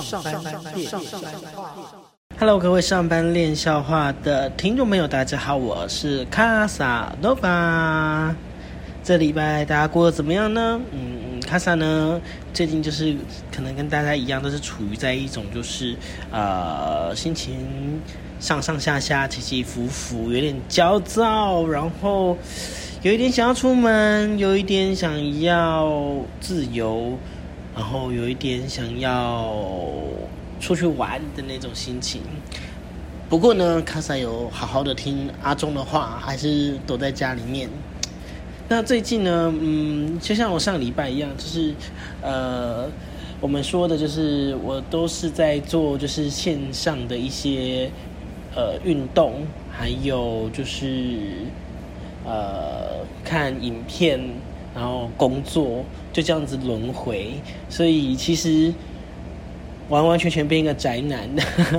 上班练笑话。Hello，各位上班练笑话的听众朋友，大家好，我是卡萨诺巴。这礼拜大家过得怎么样呢？嗯，卡萨呢，最近就是可能跟大家一样，都是处于在一种就是呃心情上上下下、起起伏伏，有点焦躁，然后有一点想要出门，有一点想要自由。然后有一点想要出去玩的那种心情，不过呢，卡萨有好好的听阿忠的话，还是躲在家里面。那最近呢，嗯，就像我上礼拜一样，就是呃，我们说的就是我都是在做就是线上的一些呃运动，还有就是呃看影片。然后工作就这样子轮回，所以其实完完全全变一个宅男，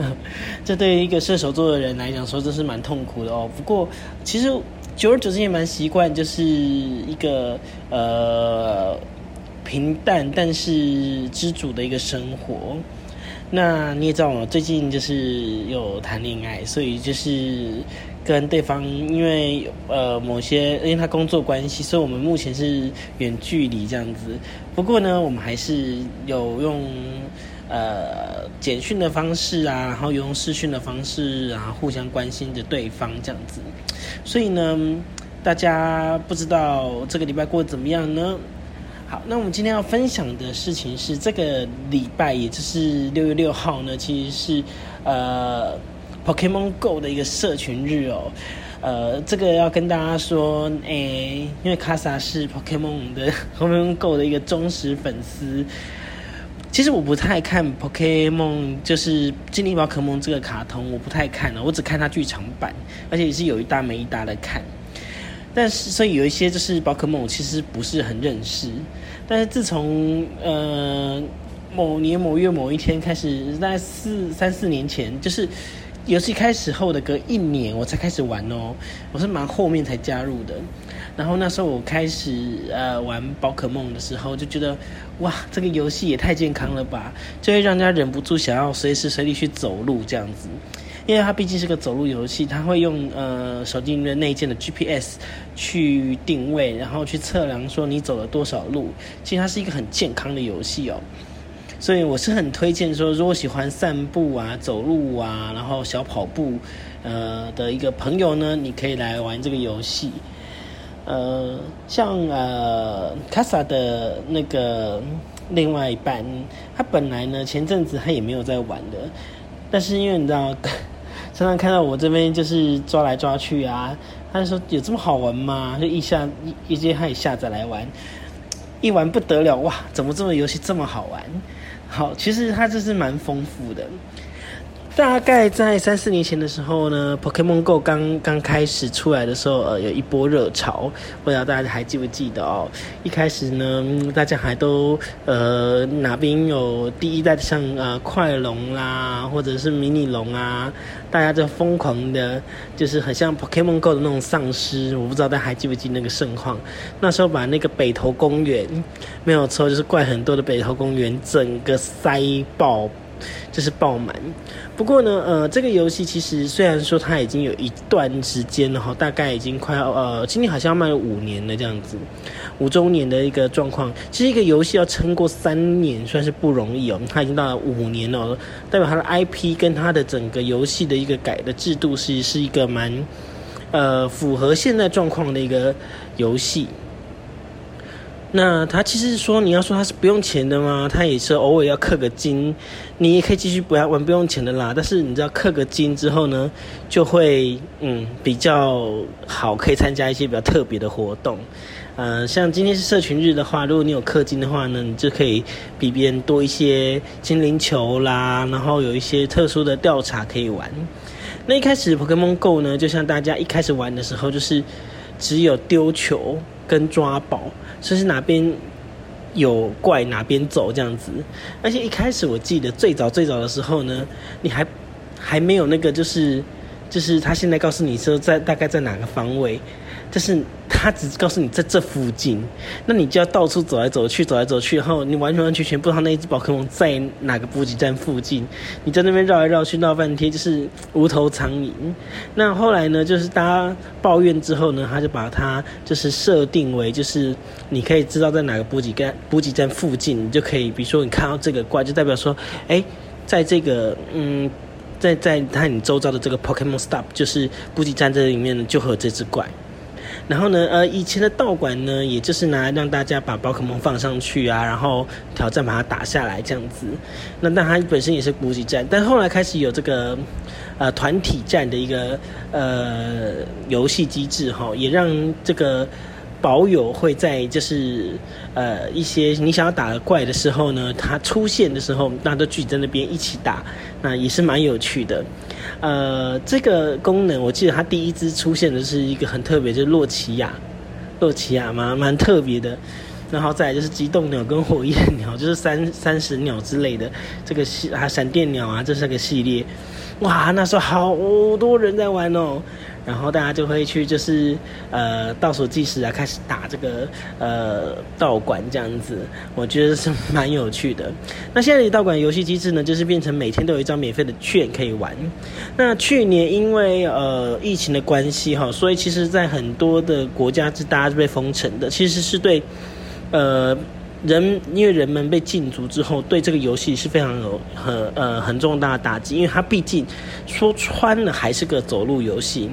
这对于一个射手座的人来讲说，真是蛮痛苦的哦。不过其实久而久之也蛮习惯，就是一个呃平淡但是知足的一个生活。那你也知道，我最近就是有谈恋爱，所以就是。跟对方，因为呃某些，因为他工作关系，所以我们目前是远距离这样子。不过呢，我们还是有用呃简讯的方式啊，然后用视讯的方式啊，互相关心着对方这样子。所以呢，大家不知道这个礼拜过得怎么样呢？好，那我们今天要分享的事情是，这个礼拜也就是六月六号呢，其实是呃。Pokemon Go 的一个社群日哦，呃，这个要跟大家说，诶，因为卡萨是 Pokemon 的 Pokemon Go 的一个忠实粉丝。其实我不太看 Pokemon，就是精灵宝可梦这个卡通，我不太看了，我只看它剧场版，而且也是有一搭没一搭的看。但是，所以有一些就是宝可梦，我其实不是很认识。但是自从呃某年某月某一天开始，在四三四年前，就是。游戏开始后的隔一年，我才开始玩哦。我是蛮后面才加入的。然后那时候我开始呃玩宝可梦的时候，就觉得哇，这个游戏也太健康了吧，就会让人家忍不住想要随时随地去走路这样子。因为它毕竟是个走路游戏，它会用呃手机里面内建的 GPS 去定位，然后去测量说你走了多少路。其实它是一个很健康的游戏哦。所以我是很推荐说，如果喜欢散步啊、走路啊，然后小跑步，呃的一个朋友呢，你可以来玩这个游戏。呃，像呃卡萨的那个另外一半，他本来呢前阵子他也没有在玩的，但是因为你知道，常常看到我这边就是抓来抓去啊，他就说有这么好玩吗？就一下一一接他也下载来玩，一玩不得了哇！怎么这么游戏这么好玩？好，其实它这是蛮丰富的。大概在三四年前的时候呢，Pokemon Go 刚刚开始出来的时候，呃，有一波热潮，不知道大家还记不记得哦？一开始呢，大家还都呃哪边有第一代的像呃快龙啦，或者是迷你龙啊，大家就疯狂的，就是很像 Pokemon Go 的那种丧尸。我不知道大家还记不记那个盛况？那时候把那个北投公园没有错，就是怪很多的北投公园，整个塞爆。就是爆满，不过呢，呃，这个游戏其实虽然说它已经有一段时间了哈，大概已经快要呃，今年好像要卖了五年了这样子，五周年的一个状况。其实一个游戏要撑过三年算是不容易哦，它已经到了五年了，代表它的 IP 跟它的整个游戏的一个改的制度是是一个蛮呃符合现在状况的一个游戏。那他其实说，你要说他是不用钱的吗？他也是偶尔要氪个金，你也可以继续不要玩不用钱的啦。但是你知道氪个金之后呢，就会嗯比较好，可以参加一些比较特别的活动。呃，像今天是社群日的话，如果你有氪金的话呢，你就可以比别人多一些精灵球啦，然后有一些特殊的调查可以玩。那一开始 Pokemon Go 呢，就像大家一开始玩的时候，就是只有丢球。跟抓宝，就是哪边有怪哪边走这样子。而且一开始我记得最早最早的时候呢，你还还没有那个就是就是他现在告诉你说在大概在哪个方位。但是他只告诉你在这附近，那你就要到处走来走去，走来走去，然后你完全完全全不知道那一只宝可梦在哪个补给站附近，你在那边绕来绕去绕半天，就是无头苍蝇。那后来呢，就是大家抱怨之后呢，他就把它就是设定为，就是你可以知道在哪个补给站补给站附近，你就可以，比如说你看到这个怪，就代表说，哎，在这个嗯，在在它你周遭的这个 Pokemon Stop，就是补给站这里面呢，就会有这只怪。然后呢，呃，以前的道馆呢，也就是拿来让大家把宝可梦放上去啊，然后挑战把它打下来这样子。那但它本身也是补给站，但后来开始有这个呃团体战的一个呃游戏机制哈，也让这个。保友会在就是呃一些你想要打的怪的时候呢，它出现的时候，大家都聚集在那边一起打，那也是蛮有趣的。呃，这个功能我记得它第一只出现的是一个很特别，就是洛奇亚，洛奇亚蛮蛮特别的。然后再就是机动鸟跟火焰鸟，就是三三十鸟之类的这个系啊，闪电鸟啊，这是个系列。哇，那时候好多人在玩哦。然后大家就会去，就是呃倒数计时啊，开始打这个呃道馆这样子，我觉得是蛮有趣的。那现在的道馆游戏机制呢，就是变成每天都有一张免费的券可以玩。那去年因为呃疫情的关系哈，所以其实在很多的国家是大家是被封城的，其实是对呃。人因为人们被禁足之后，对这个游戏是非常有很呃很重大的打击，因为它毕竟说穿了还是个走路游戏。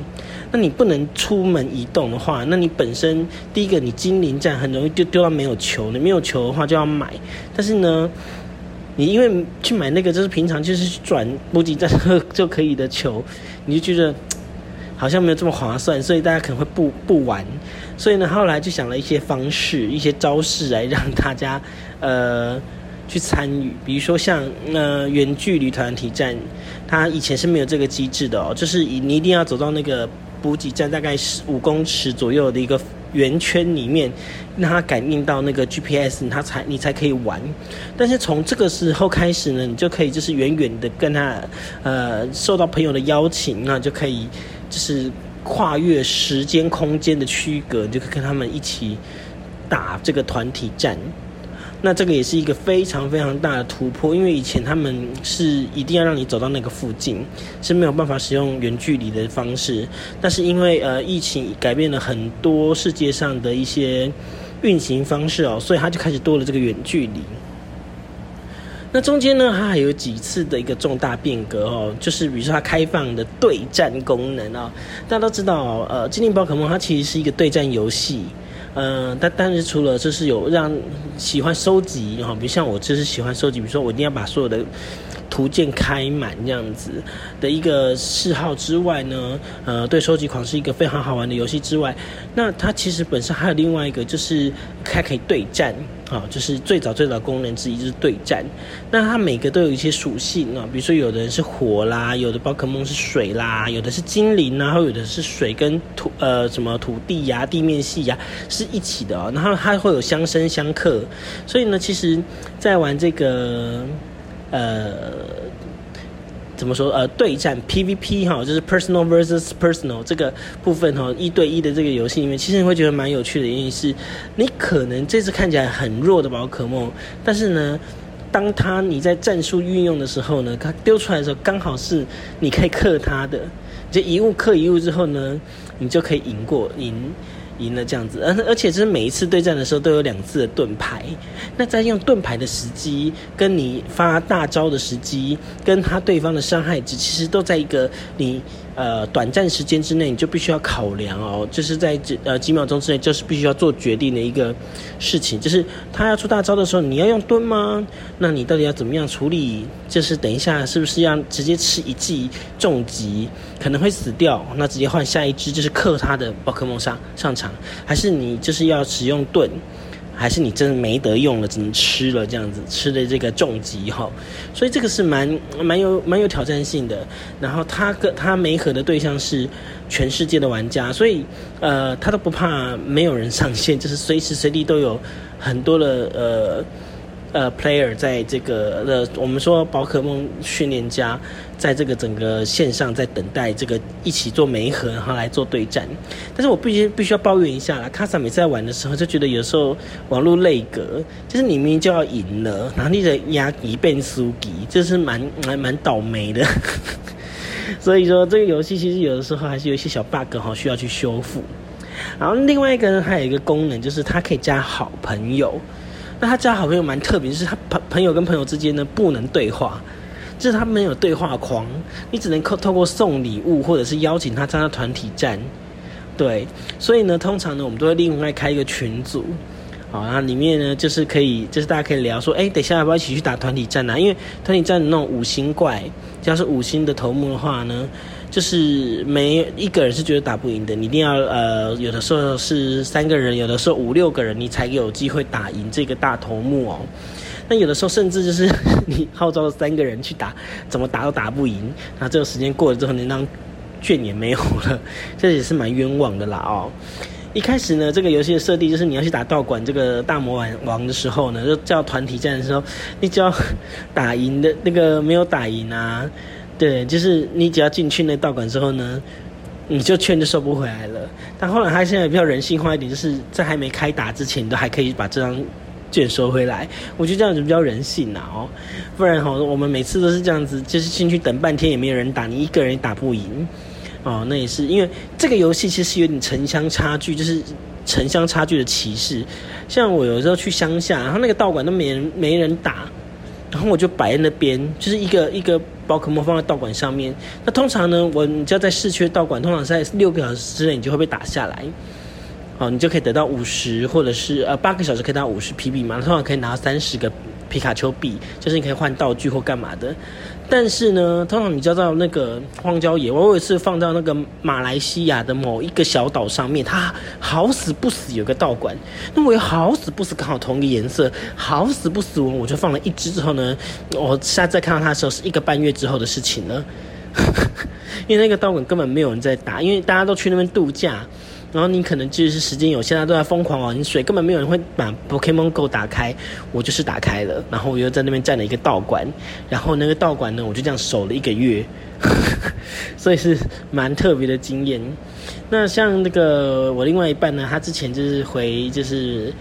那你不能出门移动的话，那你本身第一个你精灵站很容易就丢到没有球，你没有球的话就要买。但是呢，你因为去买那个就是平常就是转补给站就可以的球，你就觉得。好像没有这么划算，所以大家可能会不不玩。所以呢，后来就想了一些方式、一些招式来让大家呃去参与。比如说像呃远距离团体战，它以前是没有这个机制的哦，就是你一定要走到那个补给站大概十五公尺左右的一个圆圈里面，让它感应到那个 GPS，它才你才可以玩。但是从这个时候开始呢，你就可以就是远远的跟他呃受到朋友的邀请，那就可以。就是跨越时间空间的区隔，就可以跟他们一起打这个团体战。那这个也是一个非常非常大的突破，因为以前他们是一定要让你走到那个附近，是没有办法使用远距离的方式。但是因为呃疫情改变了很多世界上的一些运行方式哦，所以它就开始多了这个远距离。那中间呢，它还有几次的一个重大变革哦，就是比如说它开放的对战功能啊，大家都知道，呃，精灵宝可梦它其实是一个对战游戏，嗯，但但是除了就是有让喜欢收集哈，比如像我就是喜欢收集，比如说我一定要把所有的。图鉴开满这样子的一个嗜好之外呢，呃，对收集狂是一个非常好玩的游戏之外，那它其实本身还有另外一个，就是它可以对战啊，就是最早最早功能之一就是对战。那它每个都有一些属性啊，比如说有的人是火啦，有的宝可梦是水啦，有的是精灵，然后有的是水跟土呃什么土地呀、地面系呀是一起的哦，然后它会有相生相克，所以呢，其实在玩这个。呃，怎么说？呃，对战 PVP 哈，就是 personal versus personal 这个部分哈，一对一的这个游戏里面，其实你会觉得蛮有趣的。原因是，你可能这次看起来很弱的宝可梦，但是呢，当它你在战术运用的时候呢，它丢出来的时候，刚好是你可以克它的，就一物克一物之后呢，你就可以赢过赢。赢了这样子，而而且就是每一次对战的时候都有两次的盾牌，那在用盾牌的时机，跟你发大招的时机，跟他对方的伤害值，其实都在一个你。呃，短暂时间之内你就必须要考量哦，就是在这呃几秒钟之内，就是必须要做决定的一个事情，就是他要出大招的时候，你要用盾吗？那你到底要怎么样处理？就是等一下是不是要直接吃一记重击，可能会死掉，那直接换下一只就是克他的宝可梦上上场，还是你就是要使用盾？还是你真的没得用了，只能吃了这样子，吃的这个重疾哈，所以这个是蛮蛮有蛮有挑战性的。然后他跟他没合的对象是全世界的玩家，所以呃他都不怕没有人上线，就是随时随地都有很多的呃呃，player 在这个的我们说宝可梦训练家，在这个整个线上在等待这个一起做媒合，然后来做对战。但是我必须必须要抱怨一下啦，卡萨每次在玩的时候就觉得有时候网络内格，就是你明明就要赢了，然后你的压一变输给，这是蛮蛮蛮倒霉的。所以说这个游戏其实有的时候还是有一些小 bug 哈，需要去修复。然后另外一个呢，还有一个功能就是它可以加好朋友。那他加好朋友蛮特别，就是他朋朋友跟朋友之间呢不能对话，就是他没有对话框，你只能透透过送礼物或者是邀请他参加团体战，对，所以呢，通常呢我们都会另外开一个群组，好，那里面呢就是可以，就是大家可以聊说，哎，等下要不要一起去打团体战啊？因为团体战那种五星怪，只要是五星的头目的话呢。就是没一个人是觉得打不赢的，你一定要呃，有的时候是三个人，有的时候五六个人，你才有机会打赢这个大头目哦。那有的时候甚至就是 你号召了三个人去打，怎么打都打不赢。那这个时间过了之后，那张券也没有了，这也是蛮冤枉的啦哦。一开始呢，这个游戏的设定就是你要去打道馆这个大魔王王的时候呢，就叫团体战的时候，你只要打赢的那个没有打赢啊。对，就是你只要进去那道馆之后呢，你就券就收不回来了。但后来他现在比较人性化一点，就是在还没开打之前，你都还可以把这张券收回来。我觉得这样子比较人性啊，哦，不然哈，我们每次都是这样子，就是进去等半天也没有人打，你一个人也打不赢。哦，那也是因为这个游戏其实有点城乡差距，就是城乡差距的歧视。像我有时候去乡下，然后那个道馆都没人没人打。然后我就摆在那边，就是一个一个宝可梦放在道馆上面。那通常呢，我你只要在市区的道馆，通常在六个小时之内，你就会被打下来。哦，你就可以得到五十，或者是呃八个小时可以拿五十 PB 嘛，通常可以拿三十个。皮卡丘币就是你可以换道具或干嘛的，但是呢，通常你交到那个荒郊野外，我有一次放到那个马来西亚的某一个小岛上面，它好死不死有个道馆，那我又好死不死刚好同一个颜色，好死不死我我就放了一只之后呢，我下次再看到它的时候是一个半月之后的事情了，因为那个道馆根本没有人在打，因为大家都去那边度假。然后你可能就是时间有限，大家都在疯狂玩水，根本没有人会把 Pokemon Go 打开。我就是打开了，然后我又在那边占了一个道馆，然后那个道馆呢，我就这样守了一个月，所以是蛮特别的经验。那像那个我另外一半呢，他之前就是回就是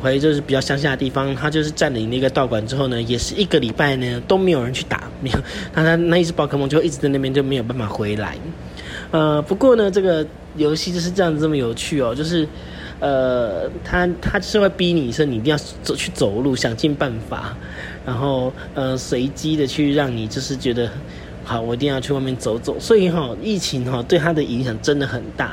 回就是比较乡下的地方，他就是占领那个道馆之后呢，也是一个礼拜呢都没有人去打，没有，那他那一只宝可梦就一直在那边就没有办法回来。呃，不过呢，这个游戏就是这样子这么有趣哦，就是，呃，他他就是会逼你说你一定要走去走路，想尽办法，然后呃随机的去让你就是觉得。好，我一定要去外面走走。所以哈，疫情哈对它的影响真的很大。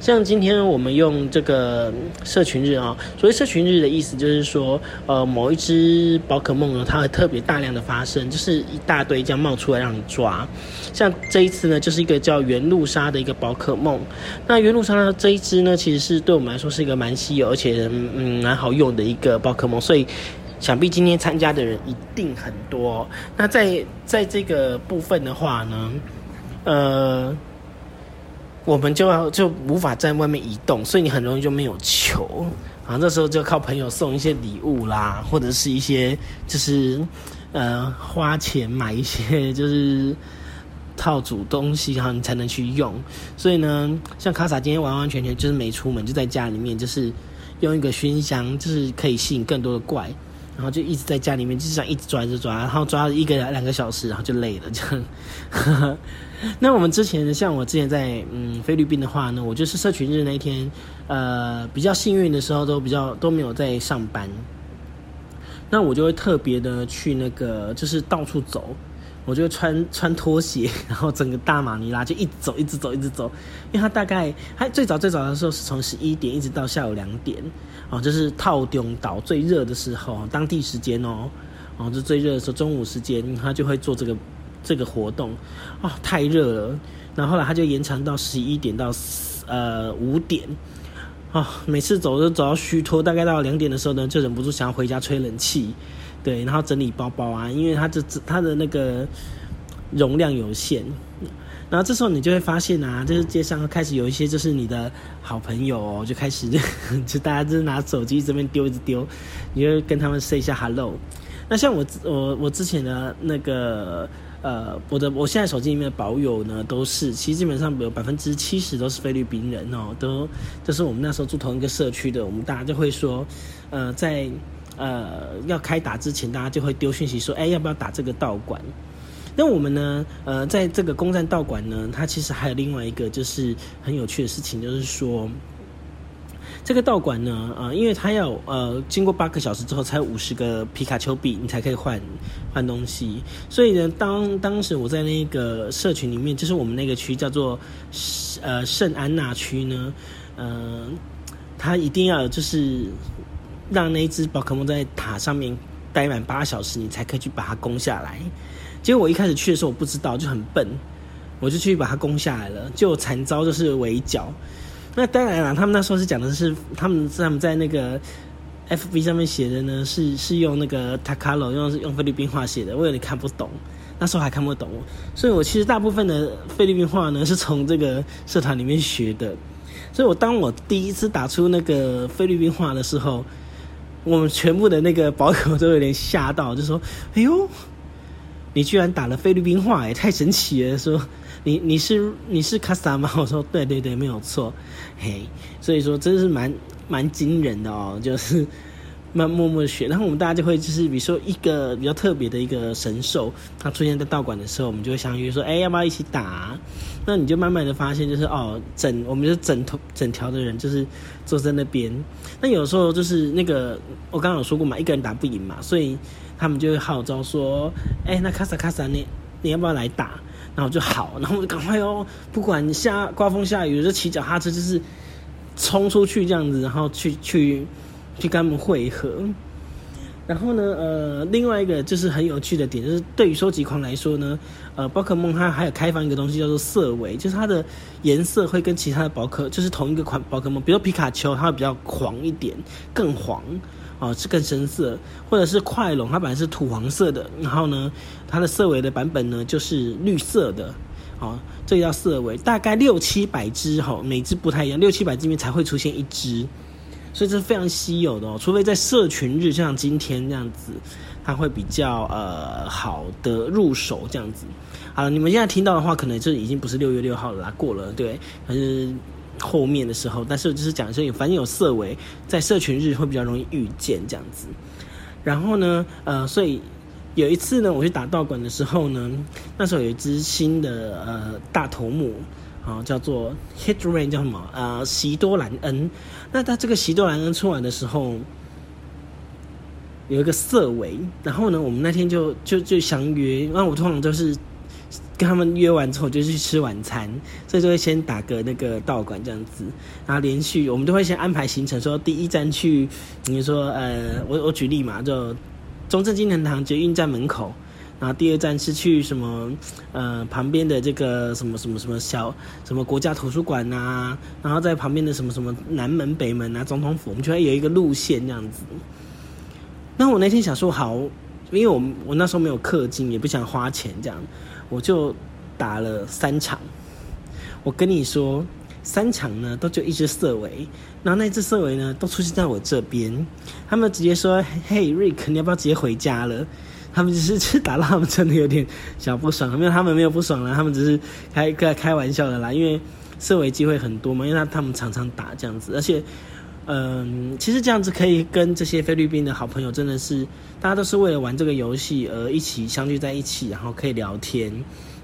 像今天我们用这个社群日啊，所谓社群日的意思就是说，呃，某一只宝可梦呢，它会特别大量的发生，就是一大堆这样冒出来让你抓。像这一次呢，就是一个叫原路沙的一个宝可梦。那原路沙这一只呢，其实是对我们来说是一个蛮稀有，而且嗯蛮好用的一个宝可梦，所以。想必今天参加的人一定很多。那在在这个部分的话呢，呃，我们就要就无法在外面移动，所以你很容易就没有球啊。这时候就靠朋友送一些礼物啦，或者是一些就是呃花钱买一些 就是套组东西，然后你才能去用。所以呢，像卡萨今天完完全全就是没出门，就在家里面，就是用一个熏香，就是可以吸引更多的怪。然后就一直在家里面，就是想一直抓着抓，然后抓一个两个小时，然后就累了这样。那我们之前像我之前在嗯菲律宾的话呢，我就是社群日那一天，呃比较幸运的时候都比较都没有在上班，那我就会特别的去那个就是到处走。我就穿穿拖鞋，然后整个大马尼拉就一直走，一直走，一直走。因为它大概它最早最早的时候是从十一点一直到下午两点，哦，就是套中岛最热的时候，当地时间哦，哦，就最热的时候，中午时间它就会做这个这个活动，哦，太热了。然后后来它就延长到十一点到呃五点，哦，每次走都走到虚脱，大概到两点的时候呢，就忍不住想要回家吹冷气。对，然后整理包包啊，因为它这它的那个容量有限，然后这时候你就会发现啊，就是街上开始有一些就是你的好朋友哦，就开始 就大家就是拿手机这边丢一直丢，你就跟他们 say 一下 hello，那像我我我之前的那个呃，我的我现在手机里面的保友呢，都是其实基本上有百分之七十都是菲律宾人哦，都就是我们那时候住同一个社区的，我们大家就会说，呃，在呃要开打之前，大家就会丢讯息说，哎，要不要打这个道馆？那我们呢，呃，在这个攻占道馆呢，它其实还有另外一个就是很有趣的事情，就是说。这个道馆呢，呃，因为它要呃经过八个小时之后才五十个皮卡丘币，你才可以换换东西。所以呢，当当时我在那个社群里面，就是我们那个区叫做呃圣安娜区呢，呃，它一定要就是让那只宝可梦在塔上面待满八小时，你才可以去把它攻下来。结果我一开始去的时候我不知道，就很笨，我就去把它攻下来了，就惨遭就是围剿。那当然了，他们那时候是讲的是他们他们在那个 F B 上面写的呢，是是用那个 Takalo 用用菲律宾话写的，我有点看不懂，那时候还看不懂，所以我其实大部分的菲律宾话呢是从这个社团里面学的，所以我当我第一次打出那个菲律宾话的时候，我们全部的那个保友都有点吓到，就说：“哎呦，你居然打了菲律宾话，也太神奇了！”说。你你是你是卡萨吗？我说对对对，没有错，嘿，所以说真是蛮蛮惊人的哦，就是慢默默的学，然后我们大家就会就是比如说一个比较特别的一个神兽，它出现在道馆的时候，我们就会相约说，哎，要不要一起打？那你就慢慢的发现，就是哦，整我们就整头整条的人就是坐在那边，那有时候就是那个我刚刚有说过嘛，一个人打不赢嘛，所以他们就会号召说，哎，那卡萨卡萨，你你要不要来打？然后就好，然后我就赶快哦，不管下刮风下雨，就骑脚踏车就是冲出去这样子，然后去去去跟他们会合。然后呢，呃，另外一个就是很有趣的点，就是对于收集狂来说呢，呃，宝可梦它还有开放一个东西叫做色尾，就是它的颜色会跟其他的宝可就是同一个款宝可梦，比如皮卡丘，它会比较黄一点，更黄。哦，是更深色，或者是快龙，它本来是土黄色的，然后呢，它的色尾的版本呢就是绿色的，哦，这叫色尾，大概六七百只哈，每只不太一样，六七百只里面才会出现一只，所以这是非常稀有的哦，除非在社群日，像今天这样子，它会比较呃好的入手这样子。好了，你们现在听到的话，可能就已经不是六月六号了啦，过了，对，还是。后面的时候，但是就是讲说有，反正有色尾，在社群日会比较容易遇见这样子。然后呢，呃，所以有一次呢，我去打道馆的时候呢，那时候有一只新的呃大头目，啊，叫做 Hit Rain，叫什么？呃，席多兰恩。那他这个席多兰恩出来的时候，有一个色尾。然后呢，我们那天就就就相约，那我通常都是。跟他们约完之后就去吃晚餐，所以就会先打个那个道馆这样子，然后连续我们都会先安排行程，说第一站去，你说呃，我我举例嘛，就中正纪念堂捷运站门口，然后第二站是去什么呃旁边的这个什么什么什么小什么国家图书馆呐，然后在旁边的什么什么南门北门啊总统府，我们就会有一个路线这样子。那我那天想说好，因为我我那时候没有氪金，也不想花钱这样。我就打了三场，我跟你说，三场呢都就一只色尾，然后那只色尾呢都出现在我这边，他们直接说：“嘿，瑞克，你要不要直接回家了？”他们只是去打到他们真的有点小不爽，没有他们没有不爽了，他们只是开个开玩笑的啦，因为社会机会很多嘛，因为他他们常常打这样子，而且。嗯，其实这样子可以跟这些菲律宾的好朋友，真的是大家都是为了玩这个游戏而一起相聚在一起，然后可以聊天。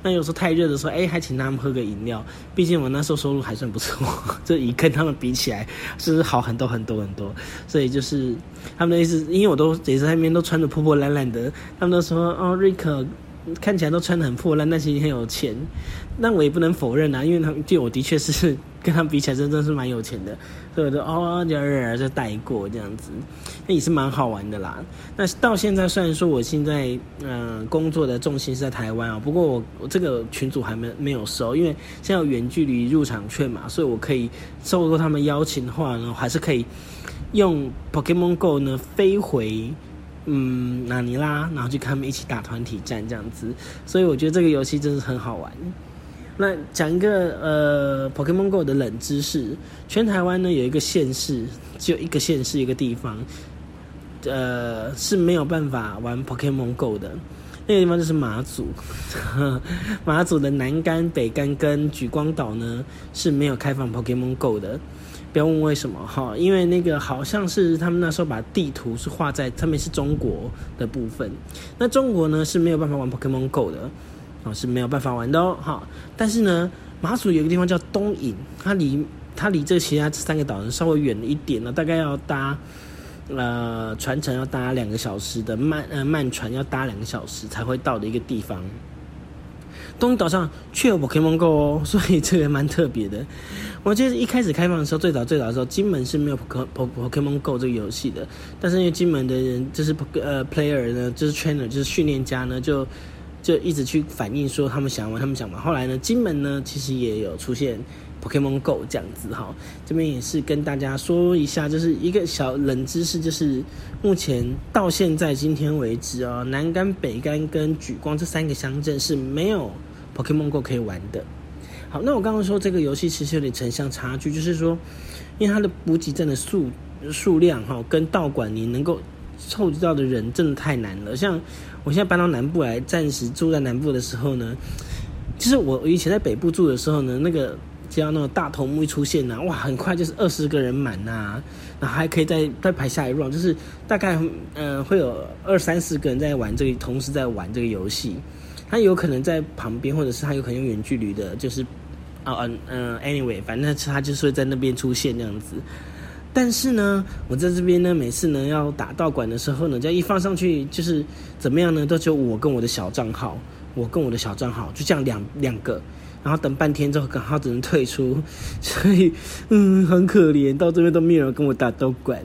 那有时候太热的时候，哎，还请他们喝个饮料。毕竟我那时候收入还算不错，这一跟他们比起来，是好很多很多很多。所以就是他们的意思，因为我都也是那边都穿的破破烂烂的，他们都说哦，瑞克看起来都穿的很破烂，但其实很有钱。那我也不能否认啊，因为他们对我的确是。跟他们比起来，真的是蛮有钱的，所以我就哦，就就带过这样子，那也是蛮好玩的啦。那到现在，虽然说我现在嗯工作的重心是在台湾啊，不过我我这个群组还没没有收，因为现在有远距离入场券嘛，所以我可以受过他们邀请的话呢，还是可以用 Pokemon Go 呢飞回嗯纳尼拉，然后去跟他们一起打团体战这样子，所以我觉得这个游戏真是很好玩。那讲一个呃，Pokemon Go 的冷知识，全台湾呢有一个县市，只有一个县市一个地方，呃是没有办法玩 Pokemon Go 的。那个地方就是马祖，马祖的南竿、北竿跟莒光岛呢是没有开放 Pokemon Go 的。不要问为什么哈，因为那个好像是他们那时候把地图是画在上面是中国的部分，那中国呢是没有办法玩 Pokemon Go 的，哦是没有办法玩的哦哈。但是呢，马祖有一个地方叫东引，它离它离这其他这三个岛呢稍微远了一点呢，大概要搭。呃，船程要搭两个小时的慢呃慢船要搭两个小时才会到的一个地方。东岛上却有 Pokemon Go 哦，所以这个蛮特别的。我记得一开始开放的时候，最早最早的时候，金门是没有 Pokemon Go 这个游戏的。但是因为金门的人就是呃 player 呢，就是 trainer 就是训练家呢，就就一直去反映说他们想玩，他们想玩。后来呢，金门呢其实也有出现。Pokemon Go 这样子哈，这边也是跟大家说一下，就是一个小冷知识，就是目前到现在今天为止啊，南竿、北竿跟举光这三个乡镇是没有 Pokemon Go 可以玩的。好，那我刚刚说这个游戏其实有点城乡差距，就是说，因为它的补给站的数数量哈，跟道馆你能够凑集到的人真的太难了。像我现在搬到南部来，暂时住在南部的时候呢，就是我以前在北部住的时候呢，那个。只要那个大头目一出现呐，哇，很快就是二十个人满呐，然后还可以再再排下一 round，就是大概嗯会有二三十个人在玩这个，同时在玩这个游戏。他有可能在旁边，或者是他有可能用远距离的，就是啊嗯嗯，anyway，反正他就是会在那边出现那样子。但是呢，我在这边呢，每次呢要打道馆的时候呢，这样一放上去，就是怎么样呢，都只有我跟我的小账号，我跟我的小账号就这样两两个。然后等半天之后，刚好只能退出，所以嗯，很可怜，到这边都没有人跟我打斗管。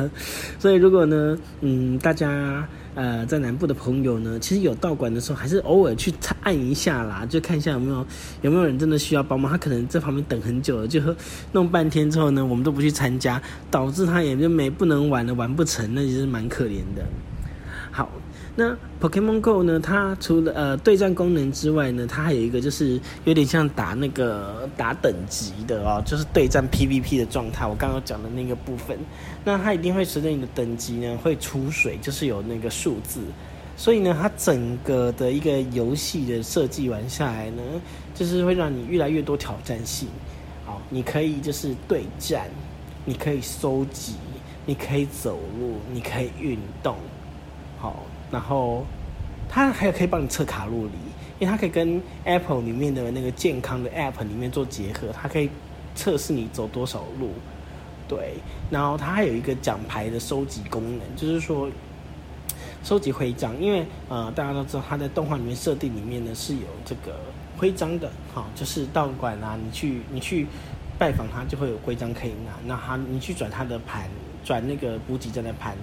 所以如果呢，嗯，大家呃在南部的朋友呢，其实有道馆的时候，还是偶尔去按一下啦，就看一下有没有有没有人真的需要帮忙。他可能在旁边等很久了，就弄半天之后呢，我们都不去参加，导致他也就没不能玩了，玩不成，那其实蛮可怜的。那 Pokemon Go 呢？它除了呃对战功能之外呢，它还有一个就是有点像打那个打等级的哦，就是对战 PVP 的状态。我刚刚讲的那个部分，那它一定会随着你的等级呢会出水，就是有那个数字。所以呢，它整个的一个游戏的设计完下来呢，就是会让你越来越多挑战性。好，你可以就是对战，你可以收集，你可以走路，你可以运动，好。然后，它还有可以帮你测卡路里，因为它可以跟 Apple 里面的那个健康的 App 里面做结合，它可以测试你走多少路。对，然后它还有一个奖牌的收集功能，就是说收集徽章，因为呃大家都知道，它在动画里面设定里面呢是有这个徽章的，好，就是道馆啊，你去你去拜访他就会有徽章可以拿，那他你去转他的盘。转那个补给站的盘，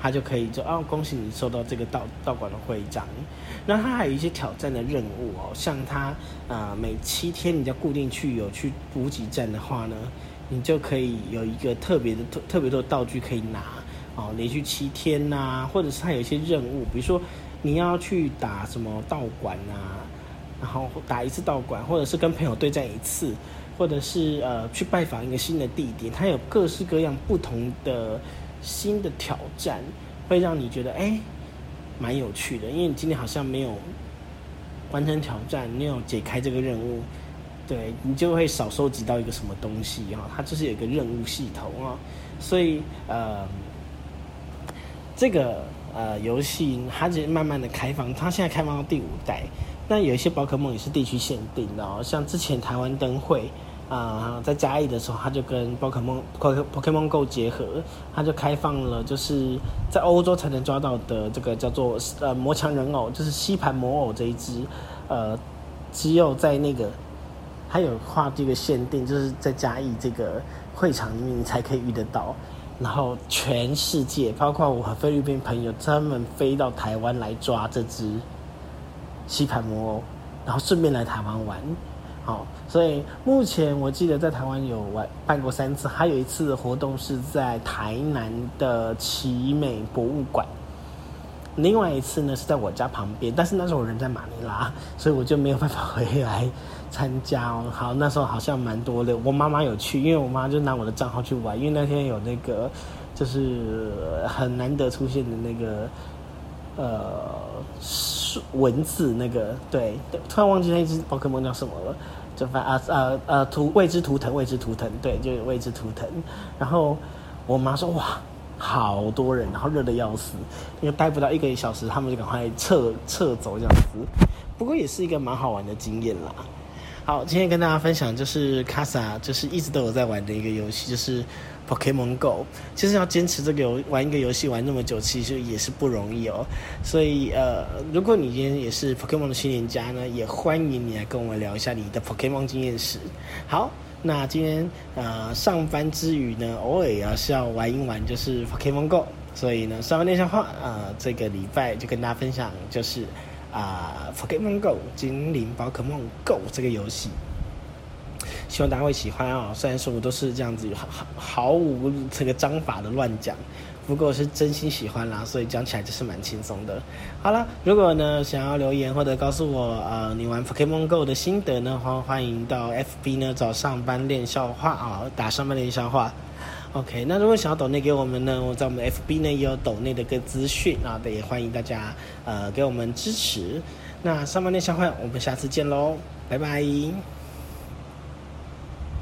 他就可以就哦，恭喜你收到这个道道馆的徽章。那他还有一些挑战的任务哦，像他啊，每七天你要固定去有去补给站的话呢，你就可以有一个特别的特特别多道具可以拿哦，连续七天呐，或者是他有一些任务，比如说你要去打什么道馆啊，然后打一次道馆，或者是跟朋友对战一次。或者是呃去拜访一个新的地点，它有各式各样不同的新的挑战，会让你觉得哎蛮有趣的。因为你今天好像没有完成挑战，没有解开这个任务，对你就会少收集到一个什么东西哈。它就是有一个任务系统啊，所以呃这个呃游戏它就慢慢的开放，它现在开放到第五代。那有一些宝可梦也是地区限定的哦，像之前台湾灯会。啊，在嘉义的时候，他就跟宝可梦、Pokemon Go 结合，他就开放了，就是在欧洲才能抓到的这个叫做呃魔强人偶，就是吸盘魔偶这一只，呃，只有在那个，还有画这个限定，就是在嘉义这个会场里面你才可以遇得到，然后全世界，包括我和菲律宾朋友，专门飞到台湾来抓这只吸盘魔偶，然后顺便来台湾玩。好，所以目前我记得在台湾有玩办过三次，还有一次活动是在台南的奇美博物馆，另外一次呢是在我家旁边，但是那时候我人在马尼拉，所以我就没有办法回来参加哦。好，那时候好像蛮多的，我妈妈有去，因为我妈就拿我的账号去玩，因为那天有那个就是很难得出现的那个呃文字那个对，突然忘记那只宝可梦叫什么了，就反啊啊啊图未知图腾未知图腾，对，就是未知图腾。然后我妈说哇，好多人，然后热的要死，因为待不到一个小时，他们就赶快撤撤走这样子。不过也是一个蛮好玩的经验啦。好，今天跟大家分享就是卡萨，就是一直都有在玩的一个游戏，就是 Pokemon Go。其实要坚持这个游玩一个游戏玩那么久，其实也是不容易哦。所以呃，如果你今天也是 Pokemon 的新年家呢，也欢迎你来跟我们聊一下你的 Pokemon 经验史。好，那今天呃上班之余呢，偶尔也是要玩一玩，就是 Pokemon Go。所以呢，上班练笑话呃，这个礼拜就跟大家分享就是。啊，Pokemon Go 精灵宝可梦 Go 这个游戏，希望大家会喜欢哦。虽然说我都是这样子毫毫无这个章法的乱讲，不过我是真心喜欢啦，所以讲起来就是蛮轻松的。好了，如果呢想要留言或者告诉我呃你玩 Pokemon Go 的心得呢，欢欢迎到 FB 呢找上班练笑话啊，打上班练笑话。OK，那如果想要抖内给我们呢，我在我们 FB 呢也有抖内的一个资讯啊，也欢迎大家呃给我们支持。那上班练笑话，我们下次见喽，拜拜。